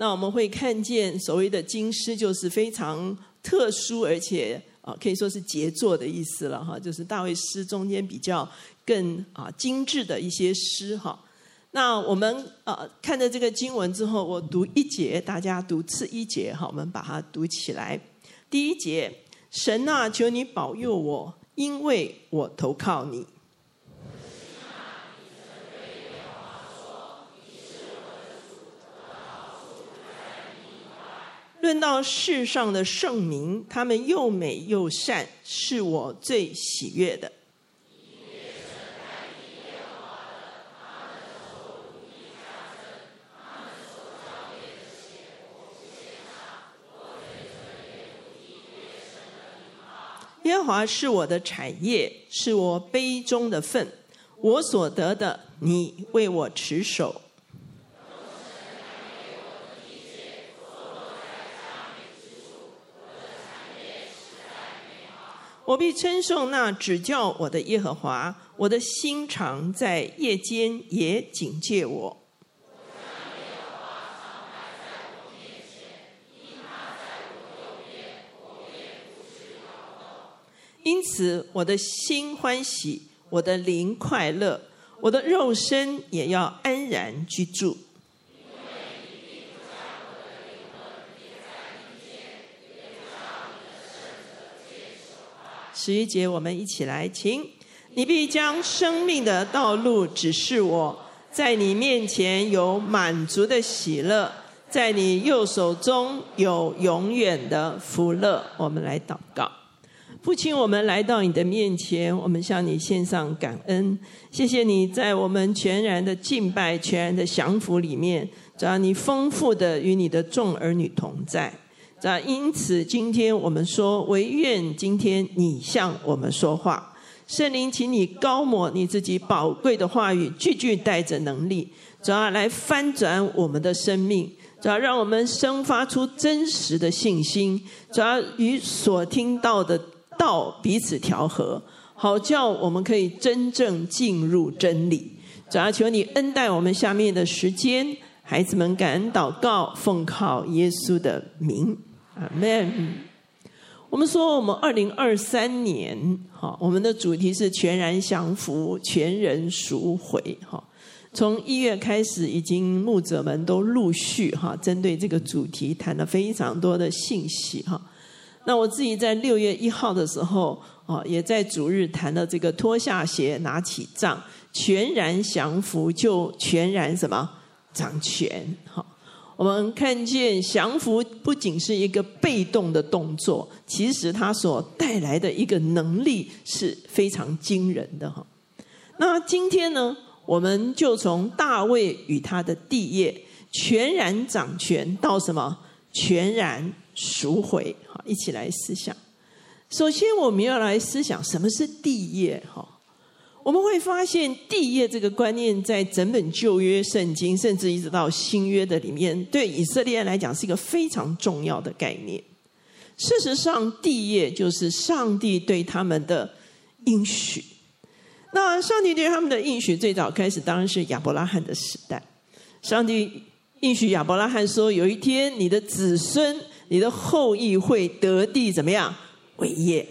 那我们会看见所谓的经师，就是非常特殊，而且啊可以说是杰作的意思了哈，就是大卫诗中间比较更啊精致的一些诗哈。那我们呃看着这个经文之后，我读一节，大家读次一节哈，我们把它读起来。第一节，神啊，求你保佑我，因为我投靠你。论到世上的圣民，他们又美又善，是我最喜悦的。耶和华是我的产业，是我杯中的分，我所得的，你为我持守。我必称颂那指教我的耶和华，我的心肠在夜间也警戒我。因此，我的心欢喜，我的灵快乐，我的肉身也要安然居住。十一节，我们一起来，请你必将生命的道路指示我，在你面前有满足的喜乐，在你右手中有永远的福乐。我们来祷告，父亲，我们来到你的面前，我们向你献上感恩，谢谢你在我们全然的敬拜、全然的降服里面，只要你丰富的与你的众儿女同在。因此，今天我们说，唯愿今天你向我们说话，圣灵，请你高抹你自己宝贵的话语，句句带着能力，主要来翻转我们的生命，主要让我们生发出真实的信心，主要与所听到的道彼此调和，好叫我们可以真正进入真理。主要求你恩待我们下面的时间，孩子们感恩祷告，奉靠耶稣的名。阿门。我们说，我们二零二三年，哈，我们的主题是全然降服，全人赎回，哈。从一月开始，已经牧者们都陆续哈，针对这个主题谈了非常多的信息，哈。那我自己在六月一号的时候，啊，也在主日谈了这个脱下鞋，拿起杖，全然降服，就全然什么掌权，哈。我们看见降服不仅是一个被动的动作，其实它所带来的一个能力是非常惊人的哈。那今天呢，我们就从大卫与他的地业全然掌权到什么全然赎回，好，一起来思想。首先，我们要来思想什么是地业哈。我们会发现地业这个观念在整本旧约圣经，甚至一直到新约的里面，对以色列人来讲是一个非常重要的概念。事实上，地业就是上帝对他们的应许。那上帝对他们的应许最早开始当然是亚伯拉罕的时代。上帝应许亚伯拉罕说：“有一天，你的子孙、你的后裔会得地，怎么样伟业？”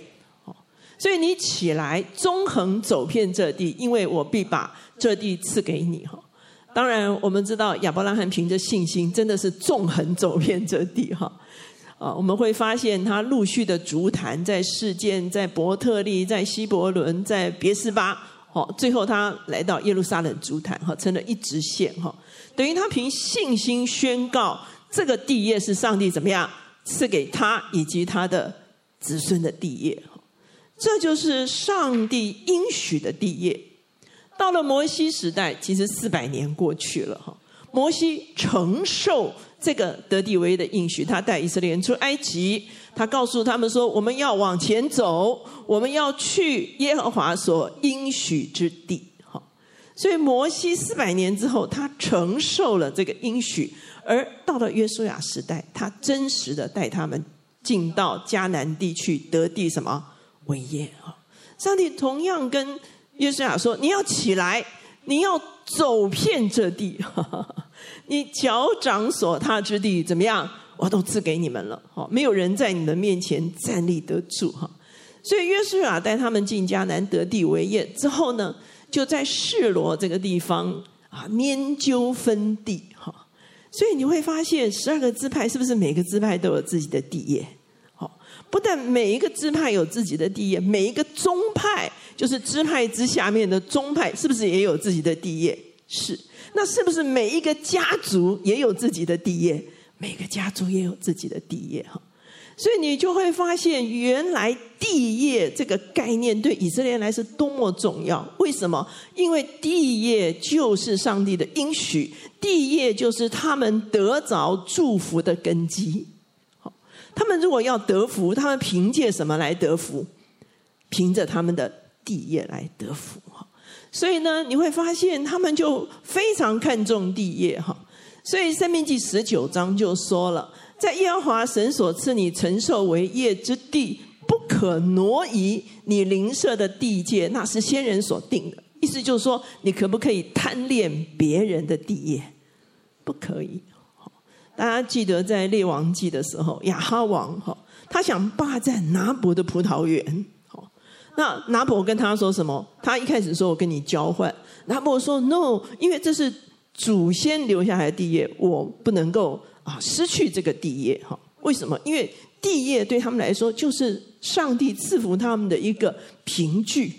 所以你起来，纵横走遍这地，因为我必把这地赐给你哈。当然，我们知道亚伯拉罕凭着信心，真的是纵横走遍这地哈。啊，我们会发现他陆续的足坛，在事件，在伯特利，在希伯伦，在别斯巴，好，最后他来到耶路撒冷足坛哈，成了一直线哈。等于他凭信心宣告，这个地业是上帝怎么样赐给他以及他的子孙的地业。这就是上帝应许的地业。到了摩西时代，其实四百年过去了哈。摩西承受这个得地为的应许，他带以色列人出埃及，他告诉他们说：“我们要往前走，我们要去耶和华所应许之地。”哈，所以摩西四百年之后，他承受了这个应许，而到了约书亚时代，他真实的带他们进到迦南地区得地什么？为业啊！上帝同样跟约书亚说：“你要起来，你要走遍这地，你脚掌所踏之地怎么样？我都赐给你们了。哈，没有人在你们面前站立得住。哈，所以约书亚带他们进迦南得地为业之后呢，就在示罗这个地方啊，拈究分地。哈，所以你会发现，十二个支派是不是每个支派都有自己的地业？不但每一个支派有自己的地业，每一个宗派。就是支派之下面的宗派，是不是也有自己的地业？是。那是不是每一个家族也有自己的地业？每个家族也有自己的地业哈。所以你就会发现，原来地业这个概念对以色列人来是多么重要。为什么？因为地业就是上帝的应许，地业就是他们得着祝福的根基。他们如果要得福，他们凭借什么来得福？凭着他们的。地业来得福哈，所以呢，你会发现他们就非常看重地业哈。所以《生命记》十九章就说了，在耶和华神所赐你承受为业之地，不可挪移你邻舍的地界，那是先人所定的。意思就是说，你可不可以贪恋别人的地业？不可以。大家记得在列王记的时候，亚哈王哈，他想霸占拿伯的葡萄园。那拿伯跟他说什么？他一开始说：“我跟你交换。”拿伯说：“No，因为这是祖先留下来的地业，我不能够啊失去这个地业。哈，为什么？因为地业对他们来说就是上帝赐福他们的一个凭据。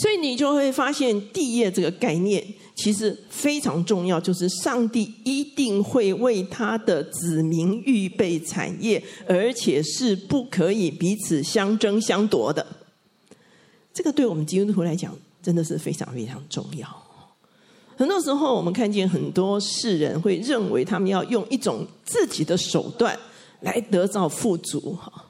所以你就会发现地业这个概念。”其实非常重要，就是上帝一定会为他的子民预备产业，而且是不可以彼此相争相夺的。这个对我们基督徒来讲，真的是非常非常重要。很多时候，我们看见很多世人会认为，他们要用一种自己的手段来得到富足。哈，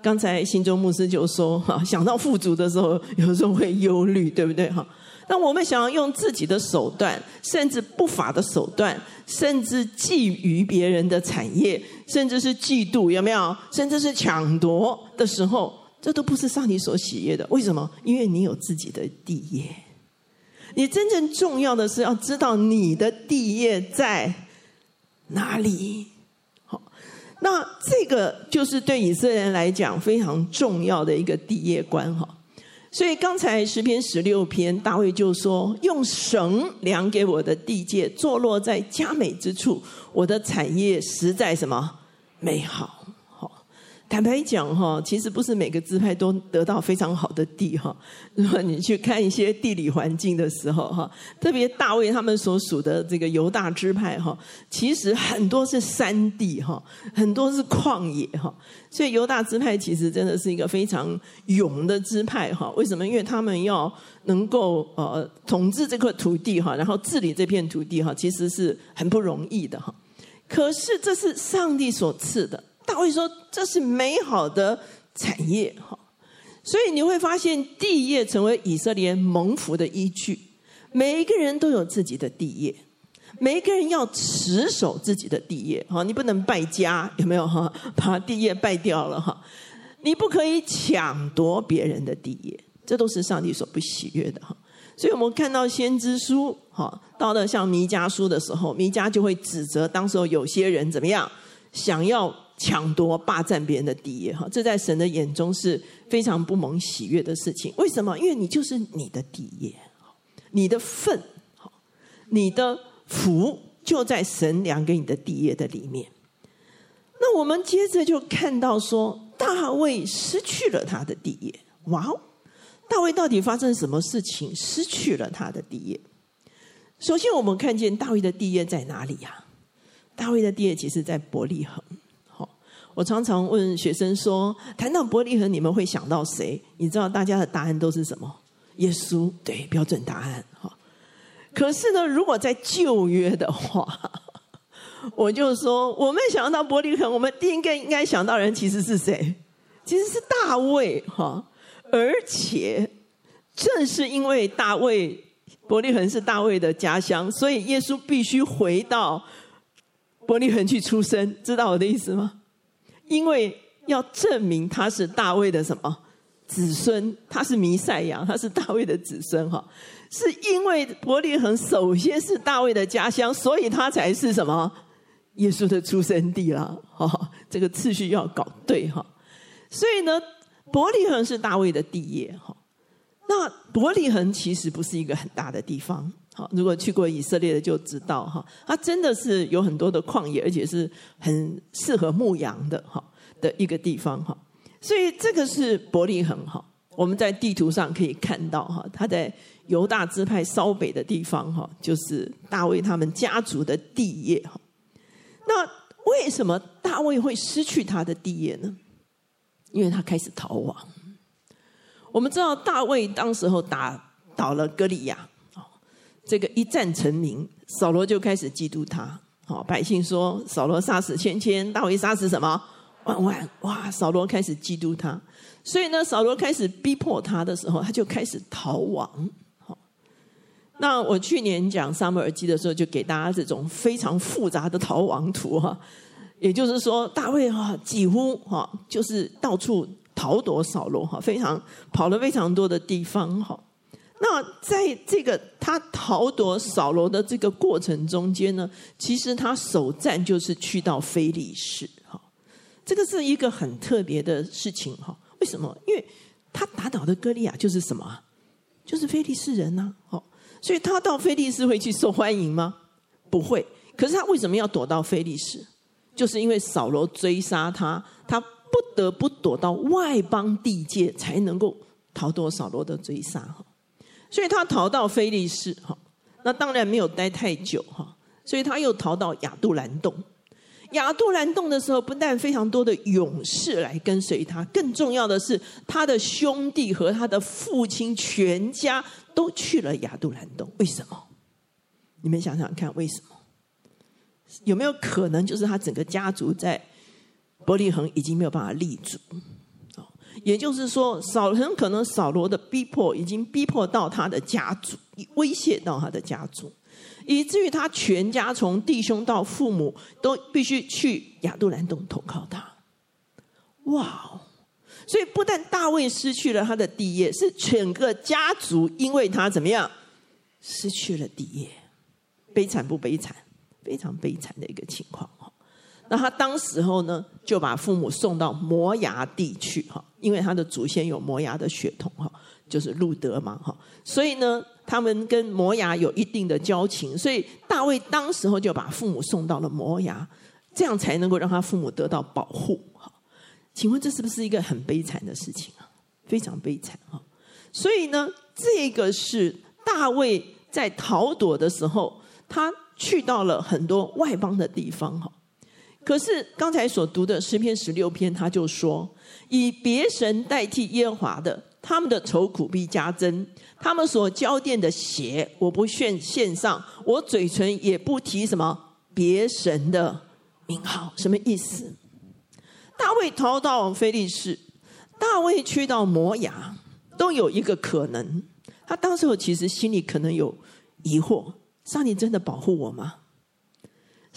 刚才信州牧师就说，哈，想到富足的时候，有时候会忧虑，对不对？哈。那我们想要用自己的手段，甚至不法的手段，甚至觊觎别人的产业，甚至是嫉妒，有没有？甚至是抢夺的时候，这都不是上帝所喜悦的。为什么？因为你有自己的地业。你真正重要的是要知道你的地业在哪里。那这个就是对以色列人来讲非常重要的一个地业观哈。所以刚才十篇十六篇，大卫就说：“用绳量给我的地界，坐落在佳美之处，我的产业实在什么美好。”坦白讲哈，其实不是每个支派都得到非常好的地哈。如果你去看一些地理环境的时候哈，特别大卫他们所属的这个犹大支派哈，其实很多是山地哈，很多是旷野哈。所以犹大支派其实真的是一个非常勇的支派哈。为什么？因为他们要能够呃统治这块土地哈，然后治理这片土地哈，其实是很不容易的哈。可是这是上帝所赐的。大卫说：“这是美好的产业，哈，所以你会发现地业成为以色列蒙福的依据。每一个人都有自己的地业，每一个人要持守自己的地业，哈，你不能败家，有没有哈？把地业败掉了，哈，你不可以抢夺别人的地业，这都是上帝所不喜悦的，哈。所以我们看到先知书，哈，到了像弥迦书的时候，弥迦就会指责当时候有些人怎么样，想要。”抢夺、霸占别人的地业，哈，这在神的眼中是非常不蒙喜悦的事情。为什么？因为你就是你的地业，你的份，你的福就在神量给你的地业的里面。那我们接着就看到说，大卫失去了他的地业。哇哦，大卫到底发生什么事情，失去了他的地业？首先，我们看见大卫的地业在哪里呀？大卫的地业其实，在伯利恒。我常常问学生说：“谈到伯利恒，你们会想到谁？”你知道大家的答案都是什么？耶稣，对，标准答案。哈，可是呢，如果在旧约的话，我就说，我们想到伯利恒，我们第一个应该想到人其实是谁？其实是大卫。哈，而且正是因为大卫，伯利恒是大卫的家乡，所以耶稣必须回到伯利恒去出生。知道我的意思吗？因为要证明他是大卫的什么子孙，他是弥赛亚，他是大卫的子孙哈。是因为伯利恒首先是大卫的家乡，所以他才是什么耶稣的出生地啦。哈，这个次序要搞对哈。所以呢，伯利恒是大卫的地业哈。那伯利恒其实不是一个很大的地方。好，如果去过以色列的就知道哈，它真的是有很多的旷野，而且是很适合牧羊的哈的一个地方哈。所以这个是伯利恒哈。我们在地图上可以看到哈，他在犹大支派稍北的地方哈，就是大卫他们家族的地业哈。那为什么大卫会失去他的地业呢？因为他开始逃亡。我们知道大卫当时候打倒了歌利亚，这个一战成名，扫罗就开始嫉妒他。好，百姓说扫罗杀死千千，大卫杀死什么万万？哇，扫罗开始嫉妒他。所以呢，扫罗开始逼迫他的时候，他就开始逃亡。好，那我去年讲撒母耳记的时候，就给大家这种非常复杂的逃亡图哈。也就是说，大卫哈几乎哈就是到处逃躲扫罗哈，非常跑了非常多的地方哈。那在这个他逃躲扫罗的这个过程中间呢，其实他首战就是去到非利士哈。这个是一个很特别的事情哈。为什么？因为他打倒的歌利亚就是什么？就是非利士人呐。好，所以他到非利士会去受欢迎吗？不会。可是他为什么要躲到非利士？就是因为扫罗追杀他，他不得不躲到外邦地界，才能够逃脱扫罗的追杀。哈所以他逃到菲利士。哈，那当然没有待太久。哈，所以他又逃到亚杜兰洞。亚杜兰洞的时候，不但非常多的勇士来跟随他，更重要的是，他的兄弟和他的父亲全家都去了亚杜兰洞。为什么？你们想想看，为什么？有没有可能就是他整个家族在伯利恒已经没有办法立足？也就是说，扫很可能扫罗的逼迫已经逼迫到他的家族，威胁到他的家族。以至于他全家从弟兄到父母都必须去亚杜兰洞投靠他，哇哦！所以不但大卫失去了他的地业，是整个家族因为他怎么样失去了地业，悲惨不悲惨？非常悲惨的一个情况。那他当时候呢，就把父母送到摩押地去哈，因为他的祖先有摩押的血统哈，就是路德嘛哈，所以呢。他们跟摩押有一定的交情，所以大卫当时候就把父母送到了摩押，这样才能够让他父母得到保护。哈，请问这是不是一个很悲惨的事情啊？非常悲惨哈！所以呢，这个是大卫在逃躲的时候，他去到了很多外邦的地方。哈，可是刚才所读的诗篇十六篇，他就说：以别神代替耶和华的，他们的愁苦必加增。他们所交奠的血，我不献献上，我嘴唇也不提什么别神的名号。什么意思？大卫逃到菲利士，大卫去到摩押，都有一个可能。他当时候其实心里可能有疑惑：上帝真的保护我吗？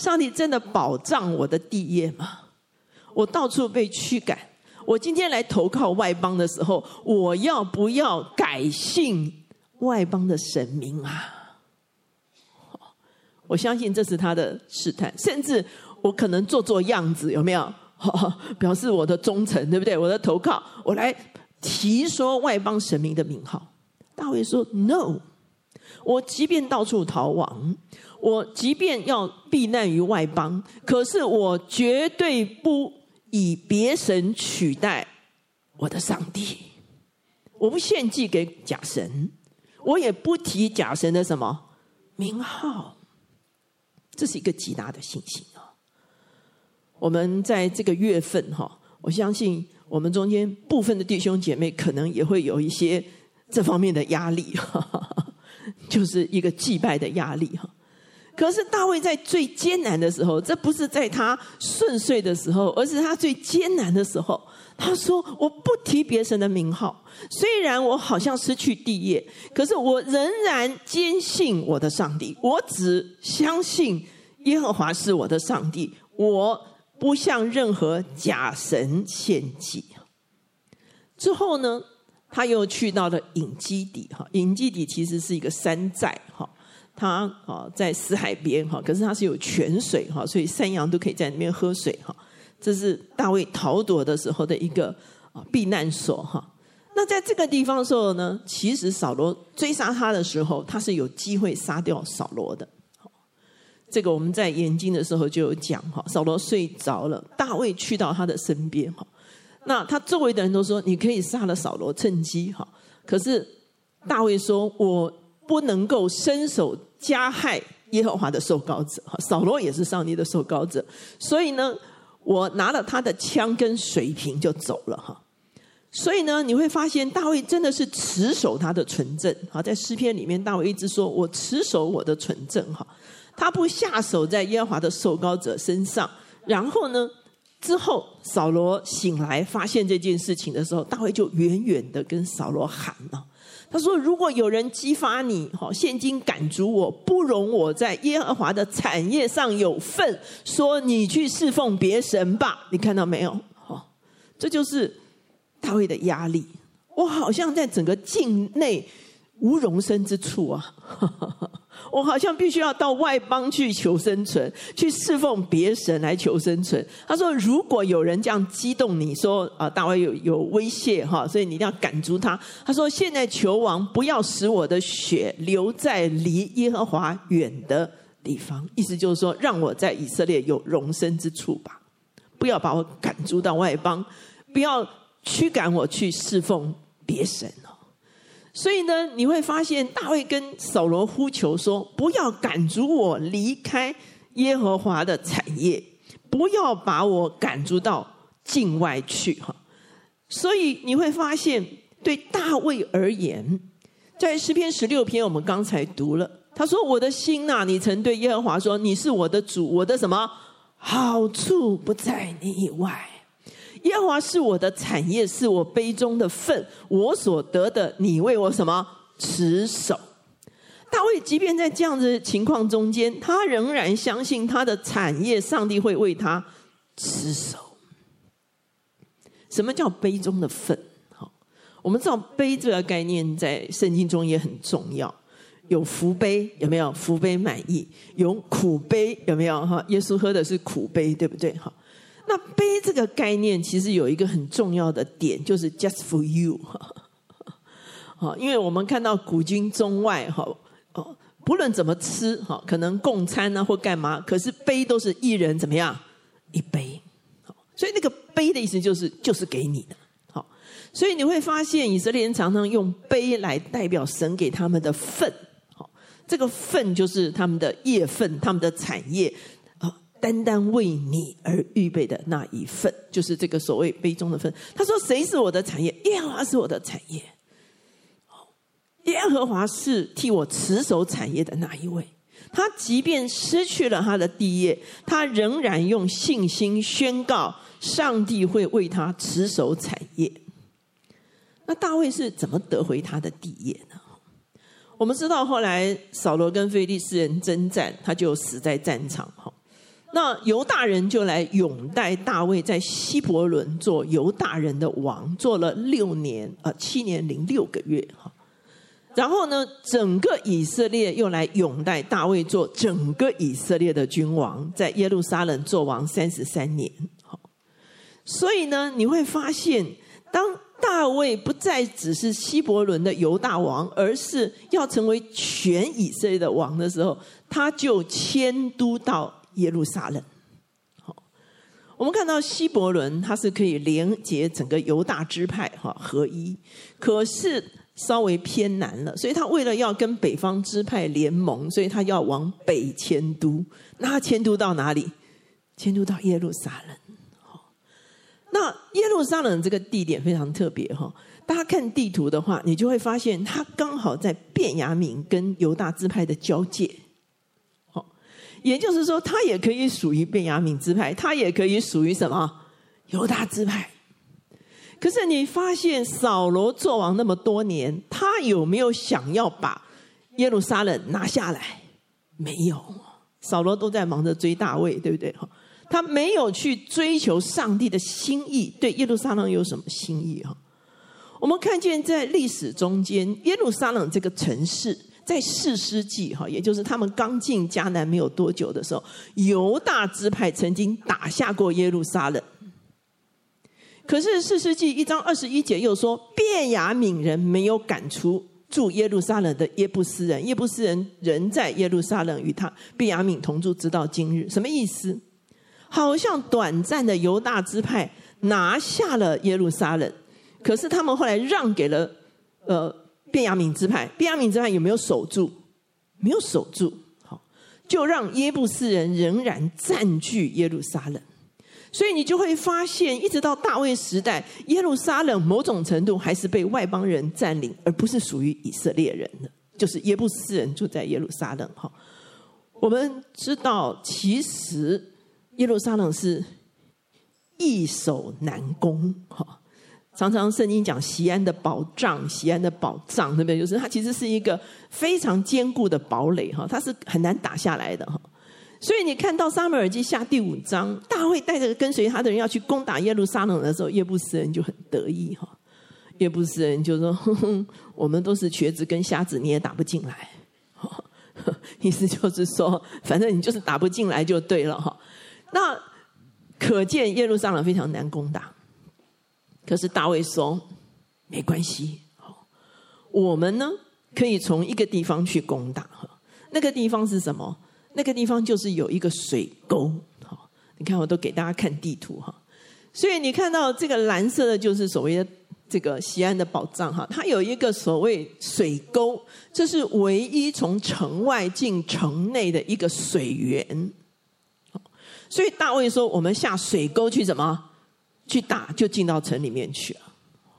上帝真的保障我的地业吗？我到处被驱赶。我今天来投靠外邦的时候，我要不要改信外邦的神明啊？我相信这是他的试探，甚至我可能做做样子，有没有？表示我的忠诚，对不对？我的投靠，我来提说外邦神明的名号。大卫说：“No，我即便到处逃亡，我即便要避难于外邦，可是我绝对不。”以别神取代我的上帝，我不献祭给假神，我也不提假神的什么名号，这是一个极大的信心啊！我们在这个月份哈，我相信我们中间部分的弟兄姐妹可能也会有一些这方面的压力，哈哈 就是一个祭拜的压力哈。可是大卫在最艰难的时候，这不是在他顺遂的时候，而是他最艰难的时候。他说：“我不提别神的名号，虽然我好像失去地业，可是我仍然坚信我的上帝。我只相信耶和华是我的上帝，我不向任何假神献祭。”之后呢，他又去到了隐基底哈，隐基底其实是一个山寨哈，它啊在死海边哈，可是它是有泉水哈，所以山羊都可以在里面喝水哈。这是大卫逃躲的时候的一个啊避难所哈。那在这个地方的时候呢，其实扫罗追杀他的时候，他是有机会杀掉扫罗的。这个我们在研经的时候就有讲哈，扫罗睡着了，大卫去到他的身边哈。那他周围的人都说：“你可以杀了扫罗，趁机哈。”可是大卫说：“我不能够伸手加害耶和华的受膏者。哈，扫罗也是上帝的受膏者，所以呢，我拿了他的枪跟水瓶就走了哈。所以呢，你会发现大卫真的是持守他的纯正。哈，在诗篇里面，大卫一直说我持守我的纯正哈，他不下手在耶和华的受膏者身上。然后呢？”之后，扫罗醒来发现这件事情的时候，大卫就远远的跟扫罗喊了：“他说，如果有人激发你，好，现今赶逐我，不容我在耶和华的产业上有份，说你去侍奉别神吧。你看到没有？哈，这就是大卫的压力。我好像在整个境内无容身之处啊。”我好像必须要到外邦去求生存，去侍奉别神来求生存。他说：“如果有人这样激动你说啊，大卫有有威胁哈，所以你一定要赶逐他。”他说：“现在求王不要使我的血流在离耶和华远的地方，意思就是说，让我在以色列有容身之处吧，不要把我赶逐到外邦，不要驱赶我去侍奉别神。”所以呢，你会发现大卫跟扫罗呼求说：“不要赶逐我离开耶和华的产业，不要把我赶逐到境外去。”哈，所以你会发现，对大卫而言，在诗篇十六篇，我们刚才读了，他说：“我的心呐，你曾对耶和华说，你是我的主，我的什么好处不在你以外。”耶和华是我的产业，是我杯中的份，我所得的，你为我什么持守？大卫即便在这样子情况中间，他仍然相信他的产业，上帝会为他持守。什么叫杯中的份？好，我们知道杯这个概念在圣经中也很重要，有福杯，有没有？福杯满溢，有苦杯，有没有？哈，耶稣喝的是苦杯，对不对？哈。那杯这个概念其实有一个很重要的点，就是 just for you，哈，因为我们看到古今中外，哈，哦，不论怎么吃，哈，可能共餐啊或干嘛，可是杯都是一人怎么样？一杯，所以那个杯的意思就是就是给你的，好，所以你会发现以色列人常常用杯来代表神给他们的份，好，这个份就是他们的业份，他们的产业。单单为你而预备的那一份，就是这个所谓杯中的分。他说：“谁是我的产业？耶和华是我的产业。耶和华是替我持守产业的那一位。他即便失去了他的地业，他仍然用信心宣告：上帝会为他持守产业。那大卫是怎么得回他的地业呢？我们知道后来扫罗跟非利士人征战，他就死在战场。哈。那犹大人就来拥戴大卫，在希伯伦做犹大人的王，做了六年啊，七年零六个月哈。然后呢，整个以色列又来拥戴大卫做整个以色列的君王，在耶路撒冷做王三十三年。好，所以呢，你会发现，当大卫不再只是希伯伦的犹大王，而是要成为全以色列的王的时候，他就迁都到。耶路撒冷，好，我们看到希伯伦，它是可以连接整个犹大支派哈合一，可是稍微偏南了，所以他为了要跟北方支派联盟，所以他要往北迁都。那他迁都到哪里？迁都到耶路撒冷。好，那耶路撒冷这个地点非常特别哈，大家看地图的话，你就会发现它刚好在便雅悯跟犹大支派的交界。也就是说，他也可以属于便雅悯支派，他也可以属于什么犹大支派。可是你发现扫罗做王那么多年，他有没有想要把耶路撒冷拿下来？没有，扫罗都在忙着追大卫，对不对？哈他没有去追求上帝的心意，对耶路撒冷有什么心意？哈，我们看见在历史中间，耶路撒冷这个城市，在四世纪哈，也就是他们刚进迦南没有多久的时候，犹大支派曾经打下过耶路撒冷。可是四世纪一章二十一节又说，便雅悯人没有赶出住耶路撒冷的耶布斯人，耶布斯人仍在耶路撒冷与他便雅悯同住，直到今日。什么意思？好像短暂的犹大支派拿下了耶路撒冷。可是他们后来让给了呃便雅悯支派，便雅悯支派有没有守住？没有守住，好，就让耶布斯人仍然占据耶路撒冷。所以你就会发现，一直到大卫时代，耶路撒冷某种程度还是被外邦人占领，而不是属于以色列人的，就是耶布斯人住在耶路撒冷。哈，我们知道，其实耶路撒冷是易守难攻，哈。常常圣经讲西安的保障，西安的保障，对不对？就是它其实是一个非常坚固的堡垒，哈，它是很难打下来的，哈。所以你看到撒母耳记下第五章，大卫带着跟随他的人要去攻打耶路撒冷的时候，耶布斯人就很得意，哈。耶布斯人就说哼哼：“ 我们都是瘸子跟瞎子，你也打不进来。” 意思就是说，反正你就是打不进来就对了，哈。那可见耶路撒冷非常难攻打。可是大卫说：“没关系，我们呢可以从一个地方去攻打。哈，那个地方是什么？那个地方就是有一个水沟。好，你看我都给大家看地图哈。所以你看到这个蓝色的，就是所谓的这个西安的宝藏哈。它有一个所谓水沟，这是唯一从城外进城内的一个水源。所以大卫说：我们下水沟去怎么？”去打就进到城里面去了，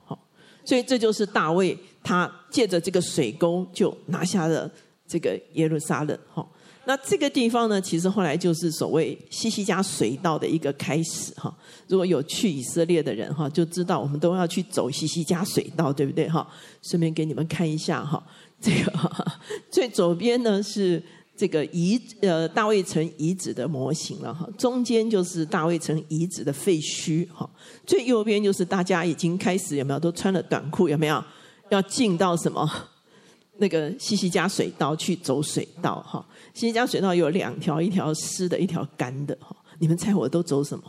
好，所以这就是大卫他借着这个水沟就拿下了这个耶路撒冷，哈。那这个地方呢，其实后来就是所谓西西家水道的一个开始，哈。如果有去以色列的人，哈，就知道我们都要去走西西家水道，对不对，哈？顺便给你们看一下，哈，这个 最左边呢是。这个遗呃大卫城遗址的模型了哈，中间就是大卫城遗址的废墟哈，最右边就是大家已经开始有没有都穿了短裤有没有要进到什么 那个西西家水道去走水道哈，西西家水道有两条，一条湿的，一条干的哈，你们猜我都走什么？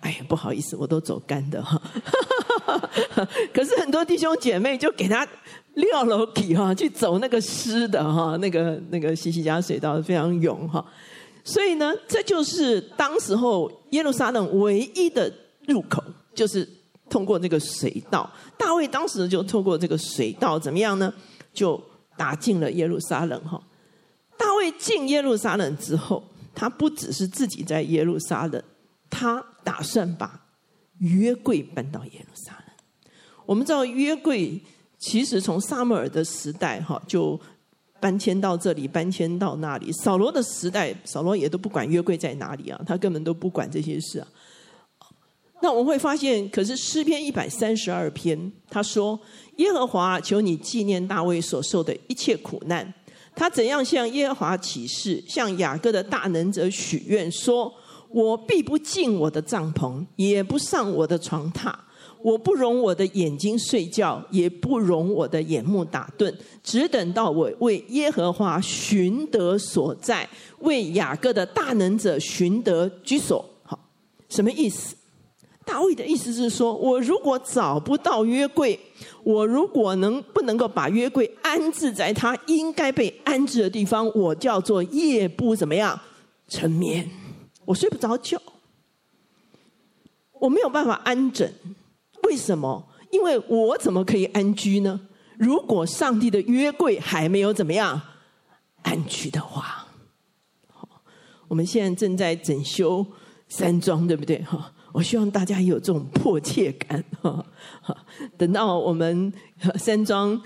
哎呀，不好意思，我都走干的哈。可是很多弟兄姐妹就给他六楼梯哈，去走那个湿的哈，那个那个西西家水道非常勇哈。所以呢，这就是当时候耶路撒冷唯一的入口，就是通过这个水道。大卫当时就透过这个水道怎么样呢？就打进了耶路撒冷哈。大卫进耶路撒冷之后，他不只是自己在耶路撒冷。他打算把约柜搬到耶路撒冷。我们知道约柜其实从撒母耳的时代哈就搬迁到这里，搬迁到那里。扫罗的时代，扫罗也都不管约柜在哪里啊，他根本都不管这些事啊。那我们会发现，可是诗篇一百三十二篇，他说：“耶和华，求你纪念大卫所受的一切苦难，他怎样向耶和华起誓，向雅各的大能者许愿说。”我必不进我的帐篷，也不上我的床榻。我不容我的眼睛睡觉，也不容我的眼目打盹，只等到我为耶和华寻得所在，为雅各的大能者寻得居所。好，什么意思？大卫的意思是说，我如果找不到约柜，我如果能不能够把约柜安置在他应该被安置的地方，我叫做夜不怎么样成眠。我睡不着觉，我没有办法安枕，为什么？因为我怎么可以安居呢？如果上帝的约柜还没有怎么样安居的话，好，我们现在正在整修山庄，对不对？哈，我希望大家有这种迫切感，哈，等到我们山庄。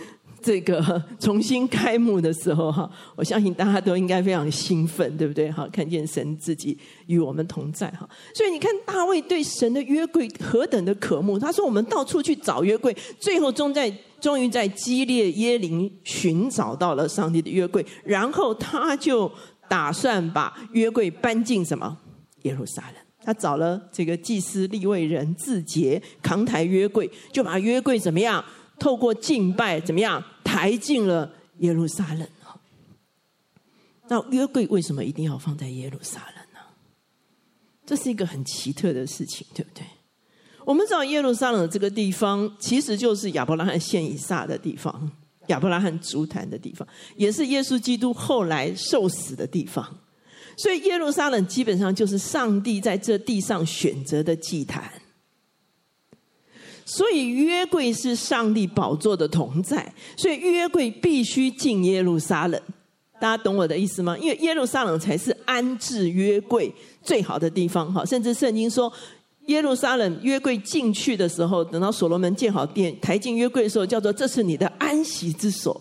这个重新开幕的时候哈，我相信大家都应该非常兴奋，对不对？哈，看见神自己与我们同在哈。所以你看大卫对神的约柜何等的渴慕。他说：“我们到处去找约柜，最后终在终于在基列耶林寻找到了上帝的约柜，然后他就打算把约柜搬进什么耶路撒冷。他找了这个祭司利未人自洁扛抬约柜，就把约柜怎么样？透过敬拜怎么样？抬进了耶路撒冷。那约柜为什么一定要放在耶路撒冷呢？这是一个很奇特的事情，对不对？我们知道耶路撒冷这个地方，其实就是亚伯拉罕献以撒的地方，亚伯拉罕足坛的地方，也是耶稣基督后来受死的地方。所以耶路撒冷基本上就是上帝在这地上选择的祭坛，所以约柜是上帝宝座的同在，所以约柜必须进耶路撒冷。大家懂我的意思吗？因为耶路撒冷才是安置约柜最好的地方。哈，甚至圣经说，耶路撒冷约柜进去的时候，等到所罗门建好殿，抬进约柜的时候，叫做这是你的安息之所，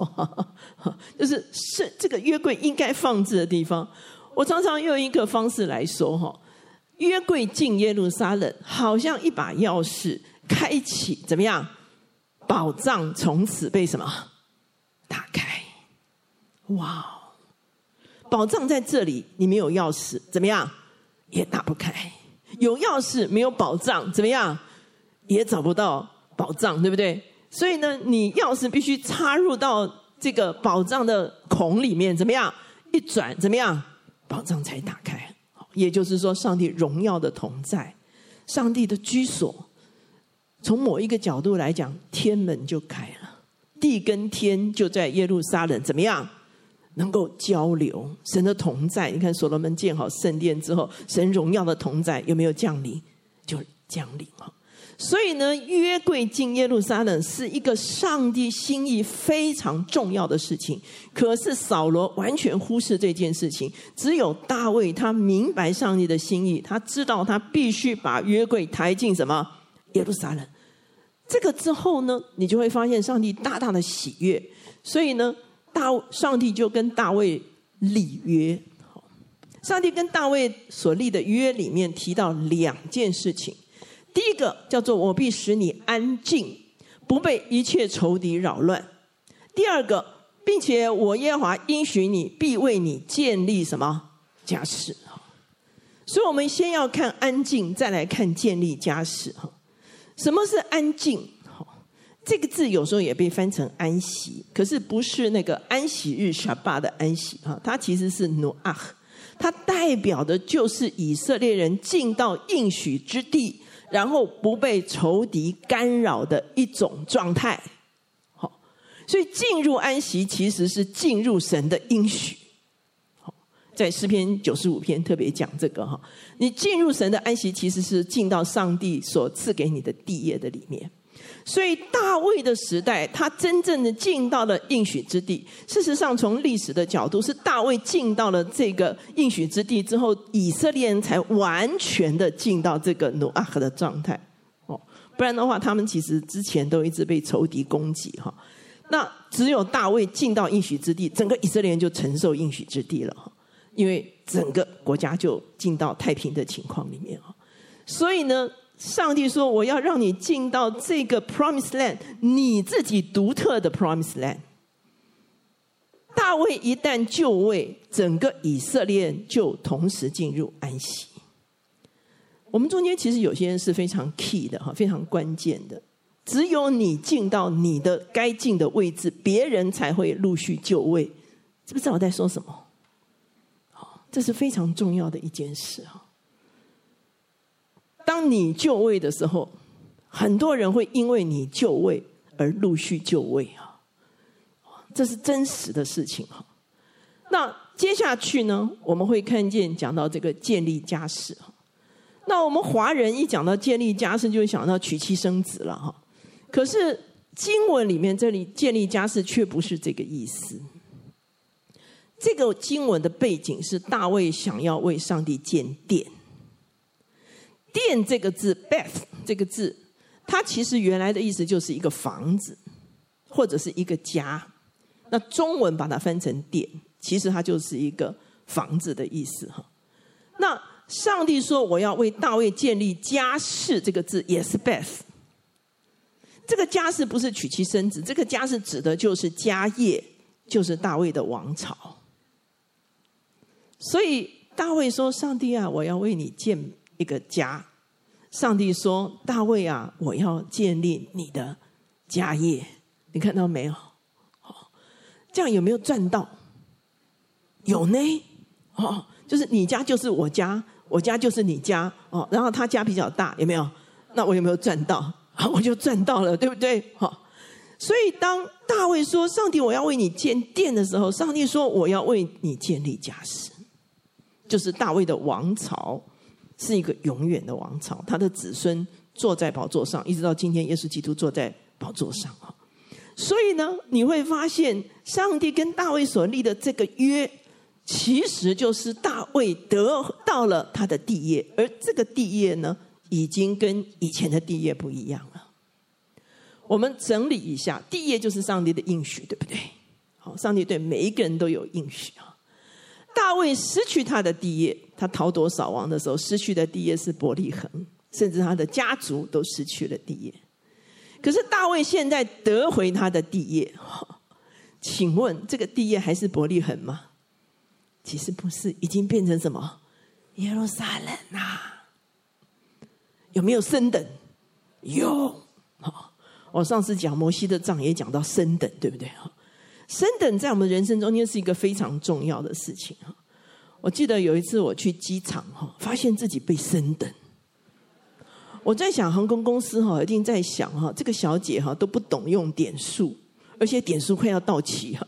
就是是这个约柜应该放置的地方。我常常用一个方式来说哈，约柜进耶路撒冷，好像一把钥匙，开启怎么样？宝藏从此被什么打开？哇哦，宝藏在这里，你没有钥匙，怎么样也打不开；有钥匙没有宝藏，怎么样也找不到宝藏，对不对？所以呢，你钥匙必须插入到这个宝藏的孔里面，怎么样一转，怎么样？宝藏才打开，也就是说，上帝荣耀的同在，上帝的居所，从某一个角度来讲，天门就开了，地跟天就在耶路撒冷，怎么样能够交流？神的同在，你看所罗门建好圣殿之后，神荣耀的同在有没有降临？就降临了。所以呢，约柜进耶路撒冷是一个上帝心意非常重要的事情。可是扫罗完全忽视这件事情，只有大卫他明白上帝的心意，他知道他必须把约柜抬进什么耶路撒冷。这个之后呢，你就会发现上帝大大的喜悦。所以呢，大上帝就跟大卫立约。上帝跟大卫所立的约里面提到两件事情。第一个叫做我必使你安静，不被一切仇敌扰乱。第二个，并且我耶和华应许你，必为你建立什么家室？所以，我们先要看安静，再来看建立家室。哈，什么是安静？这个字有时候也被翻成安息，可是不是那个安息日 s h a b a 的安息。哈，它其实是 Noah，它代表的就是以色列人进到应许之地。然后不被仇敌干扰的一种状态，好，所以进入安息其实是进入神的应许。在诗篇九十五篇特别讲这个哈，你进入神的安息，其实是进到上帝所赐给你的地业的里面。所以大卫的时代，他真正的进到了应许之地。事实上，从历史的角度，是大卫进到了这个应许之地之后，以色列人才完全的进到这个努阿赫的状态。哦，不然的话，他们其实之前都一直被仇敌攻击哈。那只有大卫进到应许之地，整个以色列人就承受应许之地了哈，因为整个国家就进到太平的情况里面啊。所以呢。上帝说：“我要让你进到这个 Promise Land，你自己独特的 Promise Land。”大卫一旦就位，整个以色列就同时进入安息。我们中间其实有些人是非常 key 的哈，非常关键的。只有你进到你的该进的位置，别人才会陆续就位。知不知道我在说什么？这是非常重要的一件事哈。当你就位的时候，很多人会因为你就位而陆续就位啊，这是真实的事情哈。那接下去呢，我们会看见讲到这个建立家室哈。那我们华人一讲到建立家室，就会想到娶妻生子了哈。可是经文里面这里建立家室却不是这个意思。这个经文的背景是大卫想要为上帝建殿。殿这个字，Beth 这个字，它其实原来的意思就是一个房子，或者是一个家。那中文把它翻成殿，其实它就是一个房子的意思哈。那上帝说我要为大卫建立家室，这个字也是 Beth。这个家室不是娶妻生子，这个家是指的就是家业，就是大卫的王朝。所以大卫说：“上帝啊，我要为你建。”一个家。上帝说：“大卫啊，我要建立你的家业。”你看到没有？好，这样有没有赚到？有呢。哦，就是你家就是我家，我家就是你家。哦，然后他家比较大，有没有？那我有没有赚到？好，我就赚到了，对不对？好，所以当大卫说：“上帝，我要为你建殿”的时候，上帝说：“我要为你建立家室。”就是大卫的王朝。是一个永远的王朝，他的子孙坐在宝座上，一直到今天，耶稣基督坐在宝座上啊。所以呢，你会发现，上帝跟大卫所立的这个约，其实就是大卫得到了他的地业，而这个地业呢，已经跟以前的地业不一样了。我们整理一下，地业就是上帝的应许，对不对？好，上帝对每一个人都有应许啊。大卫失去他的地业，他逃躲扫王的时候，失去的地业是伯利恒，甚至他的家族都失去了地业。可是大卫现在得回他的地业，请问这个地业还是伯利恒吗？其实不是，已经变成什么？耶路撒冷呐、有没有升等？有。我上次讲摩西的杖也讲到升等，对不对？升等在我们人生中间是一个非常重要的事情哈。我记得有一次我去机场哈，发现自己被升等。我在想航空公司哈，一定在想哈，这个小姐哈都不懂用点数，而且点数快要到期哈，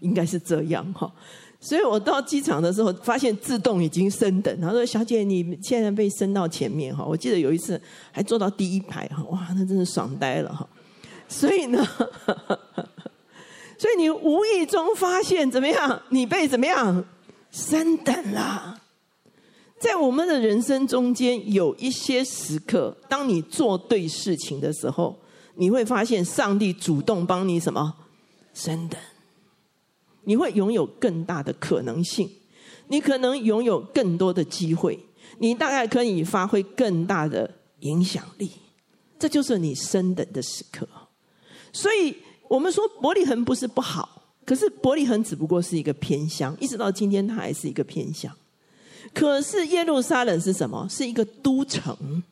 应该是这样哈。所以我到机场的时候，发现自动已经升等。他说：“小姐，你现在被升到前面哈。”我记得有一次还坐到第一排哈，哇，那真是爽呆了哈。所以呢。所以你无意中发现怎么样？你被怎么样升等了？在我们的人生中间，有一些时刻，当你做对事情的时候，你会发现上帝主动帮你什么升等？你会拥有更大的可能性，你可能拥有更多的机会，你大概可以发挥更大的影响力。这就是你升等的时刻。所以。我们说伯利恒不是不好，可是伯利恒只不过是一个偏乡，一直到今天它还是一个偏乡。可是耶路撒冷是什么？是一个都城，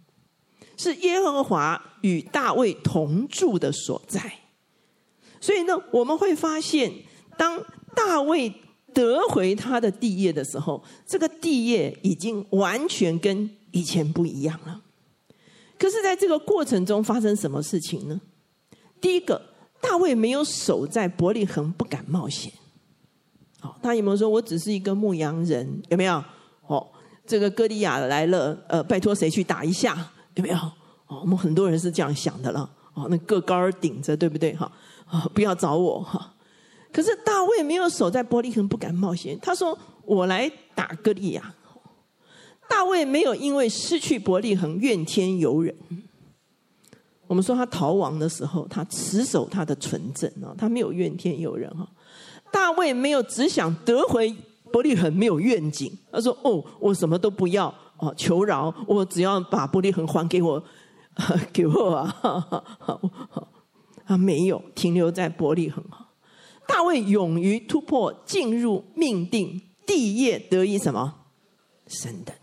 是耶和华与大卫同住的所在。所以呢，我们会发现，当大卫得回他的地业的时候，这个地业已经完全跟以前不一样了。可是，在这个过程中发生什么事情呢？第一个。大卫没有守在伯利恒，不敢冒险。好，他有没有说：“我只是一个牧羊人？”有没有？哦，这个歌利亚来了，呃，拜托谁去打一下？有没有？哦，我们很多人是这样想的了。哦，那个高儿顶着，对不对？哈，啊，不要找我哈。可是大卫没有守在伯利恒，不敢冒险。他说：“我来打哥利亚。”大卫没有因为失去伯利恒怨天尤人。我们说他逃亡的时候，他持守他的纯正啊，他没有怨天尤人哈。大卫没有只想得回伯利恒，没有愿景。他说：“哦，我什么都不要哦，求饶，我只要把伯利恒还给我，给我啊！”他没有停留在伯利恒。大卫勇于突破，进入命定，地业得以什么？神等。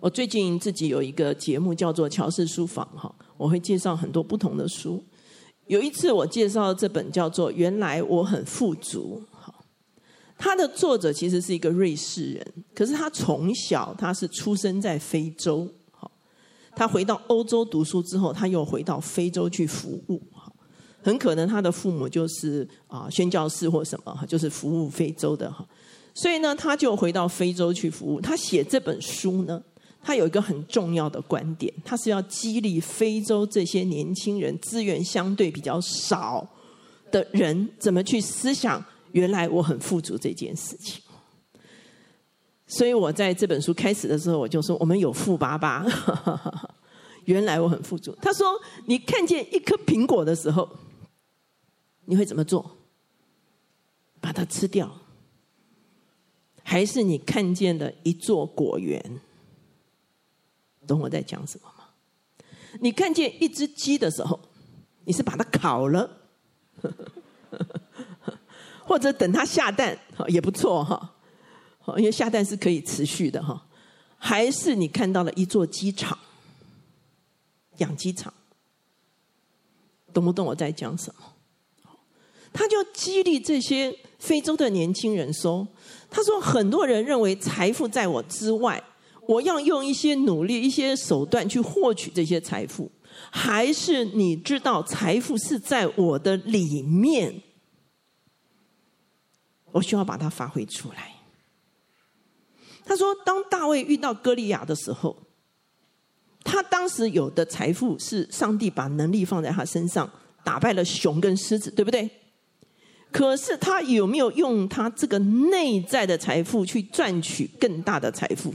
我最近自己有一个节目叫做乔氏书房哈，我会介绍很多不同的书。有一次我介绍这本叫做《原来我很富足》哈，它的作者其实是一个瑞士人，可是他从小他是出生在非洲哈，他回到欧洲读书之后，他又回到非洲去服务哈，很可能他的父母就是啊宣教士或什么哈，就是服务非洲的哈，所以呢，他就回到非洲去服务。他写这本书呢。他有一个很重要的观点，他是要激励非洲这些年轻人，资源相对比较少的人，怎么去思想原来我很富足这件事情。所以我在这本书开始的时候，我就说：我们有富爸爸，原来我很富足。他说：你看见一颗苹果的时候，你会怎么做？把它吃掉，还是你看见的一座果园？懂我在讲什么吗？你看见一只鸡的时候，你是把它烤了，或者等它下蛋，也不错哈。因为下蛋是可以持续的哈。还是你看到了一座鸡场，养鸡场？懂不懂我在讲什么？他就激励这些非洲的年轻人说：“他说，很多人认为财富在我之外，我要用一些努力、一些手段去获取这些财富，还是你知道财富是在我的里面？我需要把它发挥出来。”他说：“当大卫遇到歌利亚的时候，他当时有的财富是上帝把能力放在他身上，打败了熊跟狮子，对不对？可是他有没有用他这个内在的财富去赚取更大的财富？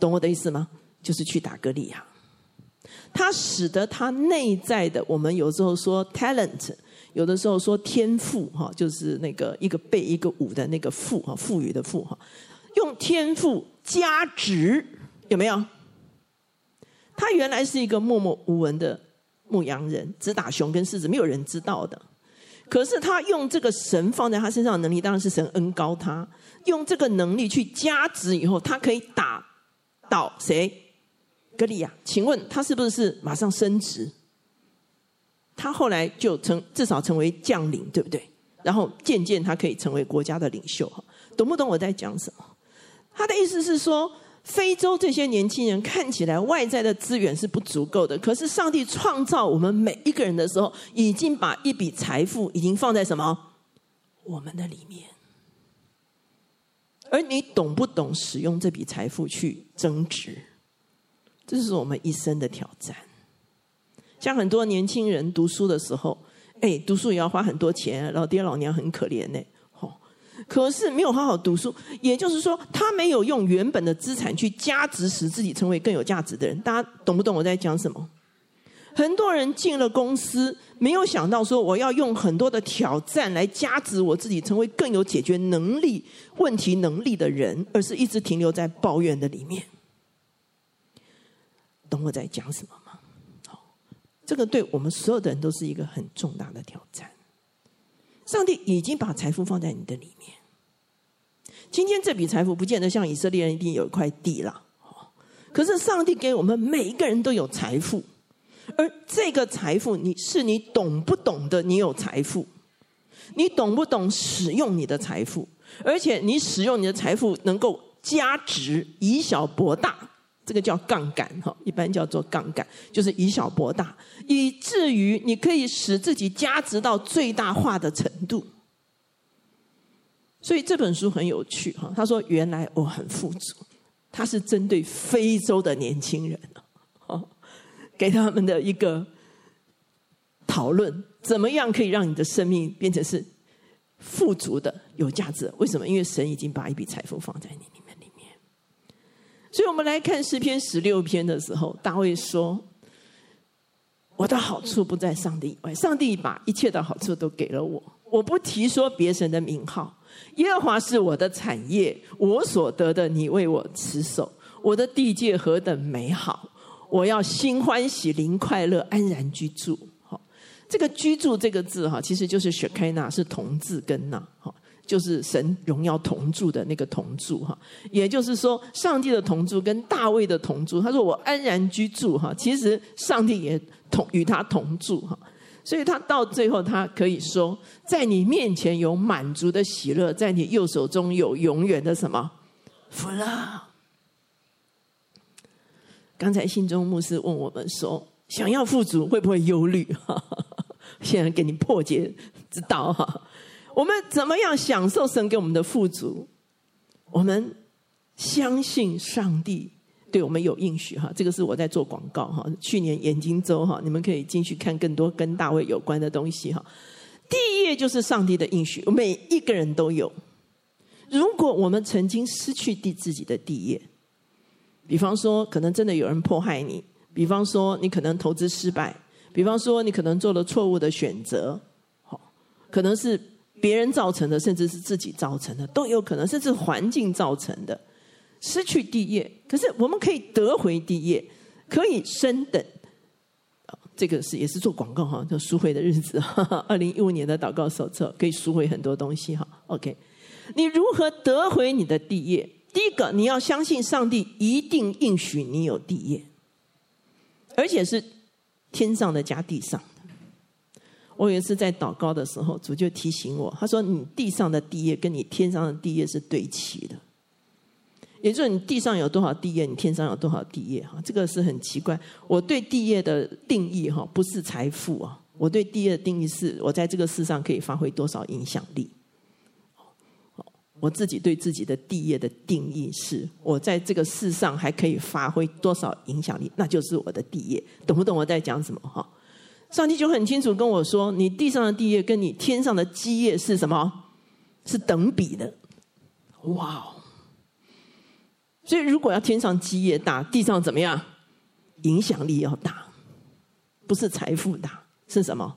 懂我的意思吗？就是去打歌利亚，他使得他内在的，我们有时候说 talent，有的时候说天赋，哈，就是那个一个贝一个武的那个赋，哈，赋予的赋，哈。”用天赋加值，有没有？他原来是一个默默无闻的牧羊人，只打熊跟狮子，没有人知道的。可是他用这个神放在他身上的能力，当然是神恩高他。用这个能力去加值以后，他可以打倒谁？格利亚。请问他是不是马上升职？他后来就成，至少成为将领，对不对？然后渐渐他可以成为国家的领袖，懂不懂我在讲什么？他的意思是说，非洲这些年轻人看起来外在的资源是不足够的，可是上帝创造我们每一个人的时候，已经把一笔财富已经放在什么？我们的里面。而你懂不懂使用这笔财富去增值？这是我们一生的挑战。像很多年轻人读书的时候，哎，读书也要花很多钱，老爹老娘很可怜呢。可是没有好好读书，也就是说，他没有用原本的资产去加值，使自己成为更有价值的人。大家懂不懂我在讲什么？很多人进了公司，没有想到说我要用很多的挑战来加值我自己，成为更有解决能力、问题能力的人，而是一直停留在抱怨的里面。懂我在讲什么吗？好，这个对我们所有的人都是一个很重大的挑战。上帝已经把财富放在你的里面。今天这笔财富不见得像以色列人一定有一块地了，可是上帝给我们每一个人都有财富，而这个财富你是你懂不懂的？你有财富，你懂不懂使用你的财富？而且你使用你的财富能够加值，以小博大。这个叫杠杆哈，一般叫做杠杆，就是以小博大，以至于你可以使自己加值到最大化的程度。所以这本书很有趣哈，他说：“原来我很富足。”他是针对非洲的年轻人，给他们的一个讨论：怎么样可以让你的生命变成是富足的、有价值？为什么？因为神已经把一笔财富放在你里面。所以我们来看诗篇十六篇的时候，大卫说：“我的好处不在上帝以外，上帝把一切的好处都给了我。我不提说别神的名号，耶和华是我的产业，我所得的，你为我持守。我的地界何等美好！我要心欢喜，灵快乐，安然居住。好，这个‘居住’这个字哈，其实就是雪开纳是同字根呐。好。”就是神荣耀同住的那个同住哈，也就是说，上帝的同住跟大卫的同住，他说我安然居住哈，其实上帝也同与他同住哈，所以他到最后他可以说，在你面前有满足的喜乐，在你右手中有永远的什么福乐。刚才信中牧师问我们说，想要富足会不会忧虑？现在给你破解之道哈。我们怎么样享受神给我们的富足？我们相信上帝对我们有应许哈，这个是我在做广告哈。去年眼睛周哈，你们可以进去看更多跟大卫有关的东西哈。第一页就是上帝的应许，每一个人都有。如果我们曾经失去第自己的第一页，比方说可能真的有人迫害你，比方说你可能投资失败，比方说你可能做了错误的选择，好，可能是。别人造成的，甚至是自己造成的，都有可能，甚至环境造成的失去地业。可是我们可以得回地业，可以升等。这个是也是做广告哈，叫赎回的日子。二零一五年的祷告手册可以赎回很多东西哈。OK，你如何得回你的地业？第一个，你要相信上帝一定应许你有地业，而且是天上的加地上的。我有一次在祷告的时候，主就提醒我，他说：“你地上的地业跟你天上的地业是对齐的，也就是你地上有多少地业，你天上有多少地业。”哈，这个是很奇怪。我对地业的定义哈，不是财富啊，我对地业的定义是我在这个世上可以发挥多少影响力。我自己对自己的地业的定义是，我在这个世上还可以发挥多少影响力，那就是我的地业，懂不懂我在讲什么？哈，上帝就很清楚跟我说，你地上的地业跟你天上的基业是什么？是等比的。哇！所以如果要天上基业大，地上怎么样？影响力要大，不是财富大，是什么？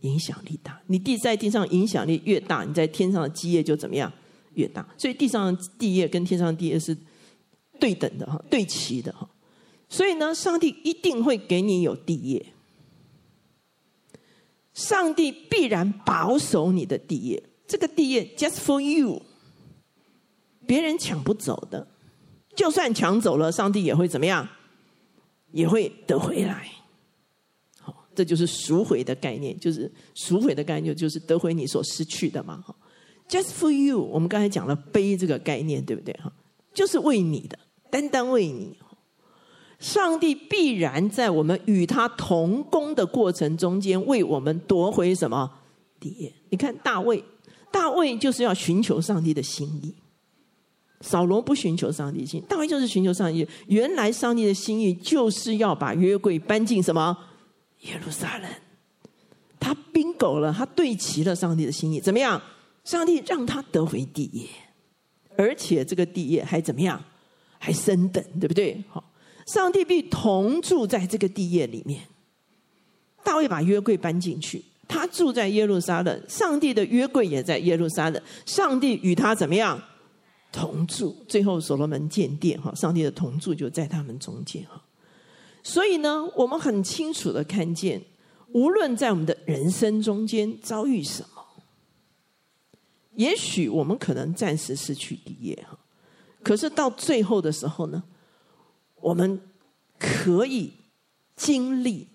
影响力大。你地在地上影响力越大，你在天上的基业就怎么样？越大，所以地上地业跟天上地业是对等的哈，对齐的哈。所以呢，上帝一定会给你有地业，上帝必然保守你的地业。这个地业 just for you，别人抢不走的，就算抢走了，上帝也会怎么样？也会得回来。好，这就是赎回的概念，就是赎回的概念，就是得回你所失去的嘛。Just for you，我们刚才讲了悲这个概念，对不对？哈，就是为你的，单单为你。上帝必然在我们与他同工的过程中间，为我们夺回什么地业？你看大卫，大卫就是要寻求上帝的心意。扫罗不寻求上帝心，大卫就是寻求上帝。原来上帝的心意就是要把约柜搬进什么耶路撒冷。他 bingo 了，他对齐了上帝的心意，怎么样？上帝让他得回地业，而且这个地业还怎么样？还升等，对不对？好，上帝必同住在这个地业里面。大卫把约柜搬进去，他住在耶路撒冷，上帝的约柜也在耶路撒冷。上帝与他怎么样？同住。最后所罗门建殿，哈，上帝的同住就在他们中间，哈。所以呢，我们很清楚的看见，无论在我们的人生中间遭遇什么。也许我们可能暂时失去地业哈，可是到最后的时候呢，我们可以经历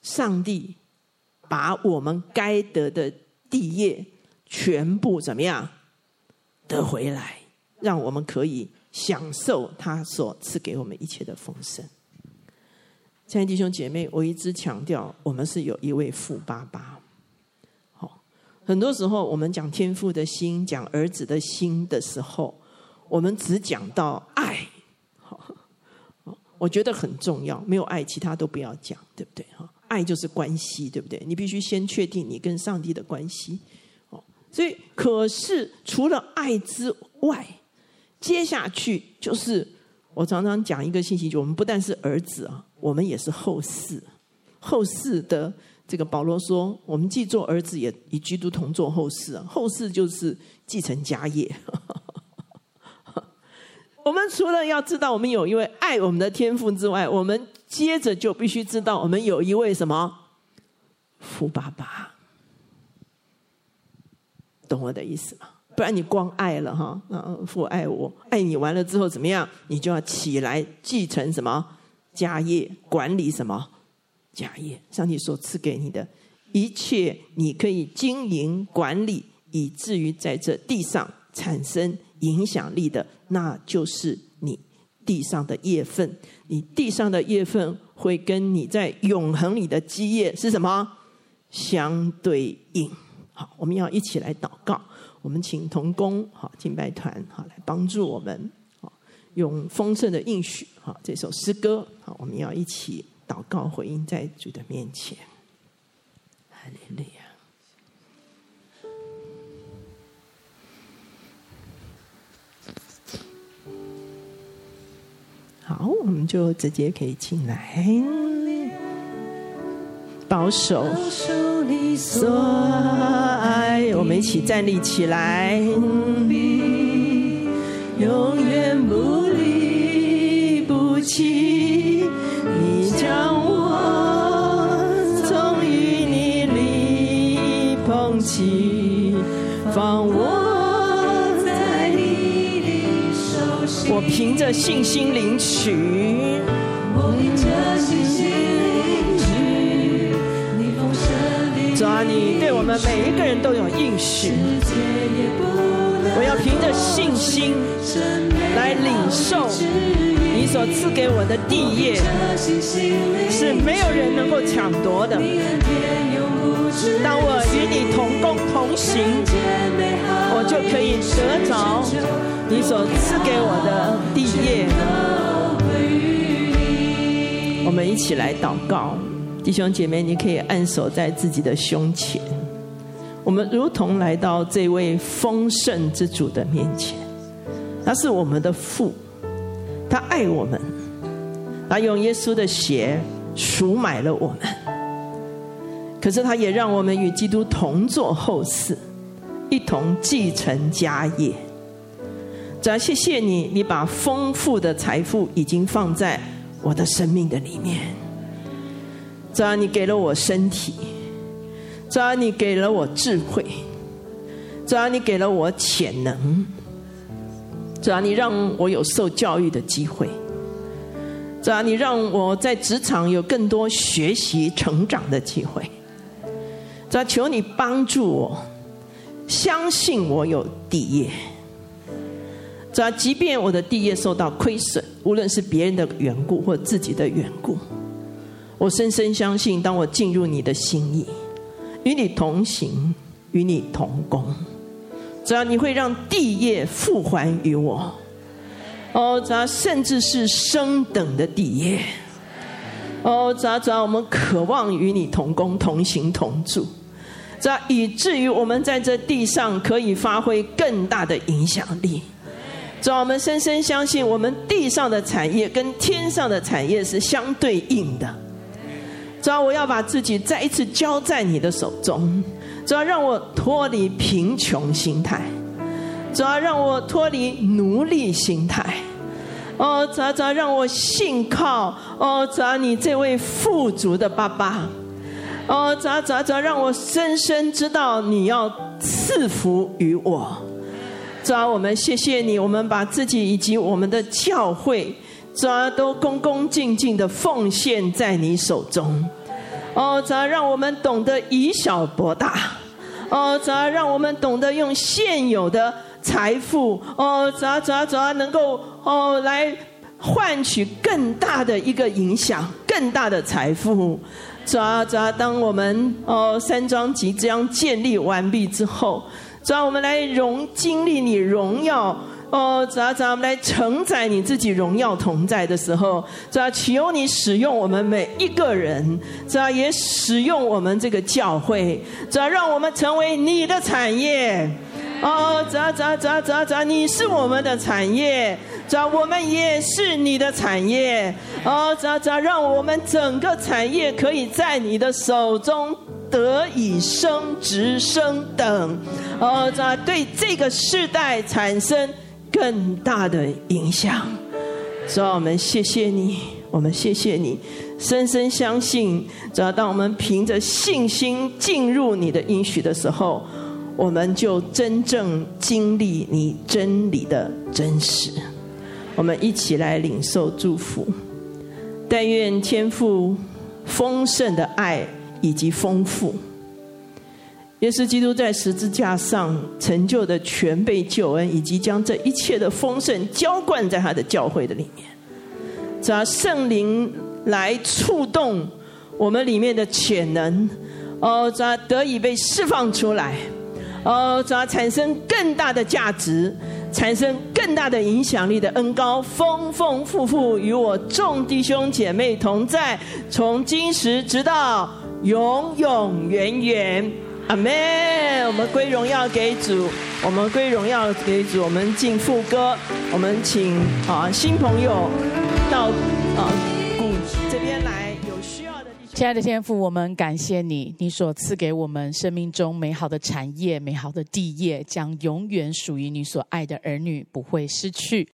上帝把我们该得的地业全部怎么样得回来，让我们可以享受他所赐给我们一切的丰盛。亲爱的弟兄姐妹，我一直强调，我们是有一位富爸爸。很多时候，我们讲天父的心，讲儿子的心的时候，我们只讲到爱，我觉得很重要。没有爱，其他都不要讲，对不对？哈，爱就是关系，对不对？你必须先确定你跟上帝的关系。哦，所以，可是除了爱之外，接下去就是我常常讲一个信息，就我们不但是儿子啊，我们也是后世，后世的。这个保罗说：“我们既做儿子，也与基督同做后嗣啊！后嗣就是继承家业。我们除了要知道我们有一位爱我们的天父之外，我们接着就必须知道我们有一位什么父爸爸，懂我的意思吗？不然你光爱了哈，嗯，父爱我，爱你完了之后怎么样？你就要起来继承什么家业，管理什么？”家业，上帝所赐给你的一切，你可以经营管理，以至于在这地上产生影响力的，那就是你地上的业分。你地上的业分会跟你在永恒里的基业是什么相对应？好，我们要一起来祷告。我们请同工好敬拜团好来帮助我们，好用丰盛的应许好这首诗歌好，我们要一起。祷告回应在主的面前，哈利路亚。好，我们就直接可以进来，保守你所爱，我们一起站立起来，永远不离不弃。放我在你里。凭着信心领取。我凭着信心领取。你丰盛的，主啊，你对我们每一个人都有应许。我要凭着信心来领受你所赐给我的地业，是没有人能够抢夺的。当我与你同工同行，我就可以得着你所赐给我的地业。我们一起来祷告，弟兄姐妹，你可以按手在自己的胸前。我们如同来到这位丰盛之主的面前，他是我们的父，他爱我们，他用耶稣的血赎买了我们。可是他也让我们与基督同作后嗣，一同继承家业。主啊，谢谢你，你把丰富的财富已经放在我的生命的里面。主啊，你给了我身体。主啊，你给了我智慧；主啊，你给了我潜能；主啊，你让我有受教育的机会；主啊，你让我在职场有更多学习成长的机会；主要，求你帮助我，相信我有地业；主要，即便我的地业受到亏损，无论是别人的缘故或自己的缘故，我深深相信，当我进入你的心意。与你同行，与你同工，只要你会让地业复还于我，哦，只要甚至是升等的地业，哦，只要只要我们渴望与你同工、同行、同住，这以至于我们在这地上可以发挥更大的影响力，只要我们深深相信，我们地上的产业跟天上的产业是相对应的。主要我要把自己再一次交在你的手中，主要让我脱离贫穷心态，主要让我脱离奴隶心态，哦，主要主要让我信靠，哦，主要你这位富足的爸爸，哦，主要主要主要让我深深知道你要赐福于我，主要我们谢谢你，我们把自己以及我们的教会。主啊，都恭恭敬敬的奉献在你手中。哦，主啊，让我们懂得以小博大。哦，主啊，让我们懂得用现有的财富。哦，主啊，主啊，主啊，能够哦来换取更大的一个影响，更大的财富。主啊，主啊，当我们哦山庄即将建立完毕之后，主啊，我们来荣经历你荣耀。哦，主啊，主啊，我们来承载你自己荣耀同在的时候，主啊，求你使用我们每一个人，主啊，也使用我们这个教会，主啊，让我们成为你的产业。哦，主啊，主啊，主啊，主啊，主啊，你是我们的产业，主啊，我们也是你的产业。哦，主啊，主啊，让我们整个产业可以在你的手中得以升职升等。哦，主啊，对这个世代产生。更大的影响，主啊，我们谢谢你，我们谢谢你，深深相信，只要当我们凭着信心进入你的应许的时候，我们就真正经历你真理的真实。我们一起来领受祝福，但愿天父丰盛的爱以及丰富。耶稣基督在十字架上成就的全备救恩，以及将这一切的丰盛浇灌在他的教会的里面，只要圣灵来触动我们里面的潜能，哦，只要得以被释放出来，哦，只要产生更大的价值，产生更大的影响力的恩高，丰丰富富与我众弟兄姐妹同在，从今时直到永永远远。阿门！我们归荣耀给主，我们归荣耀给主。我们敬副歌，我们请啊新朋友到啊亲爱的天父，我们感谢你，你所赐给我们生命中美好的产业、美好的地业，将永远属于你所爱的儿女，不会失去。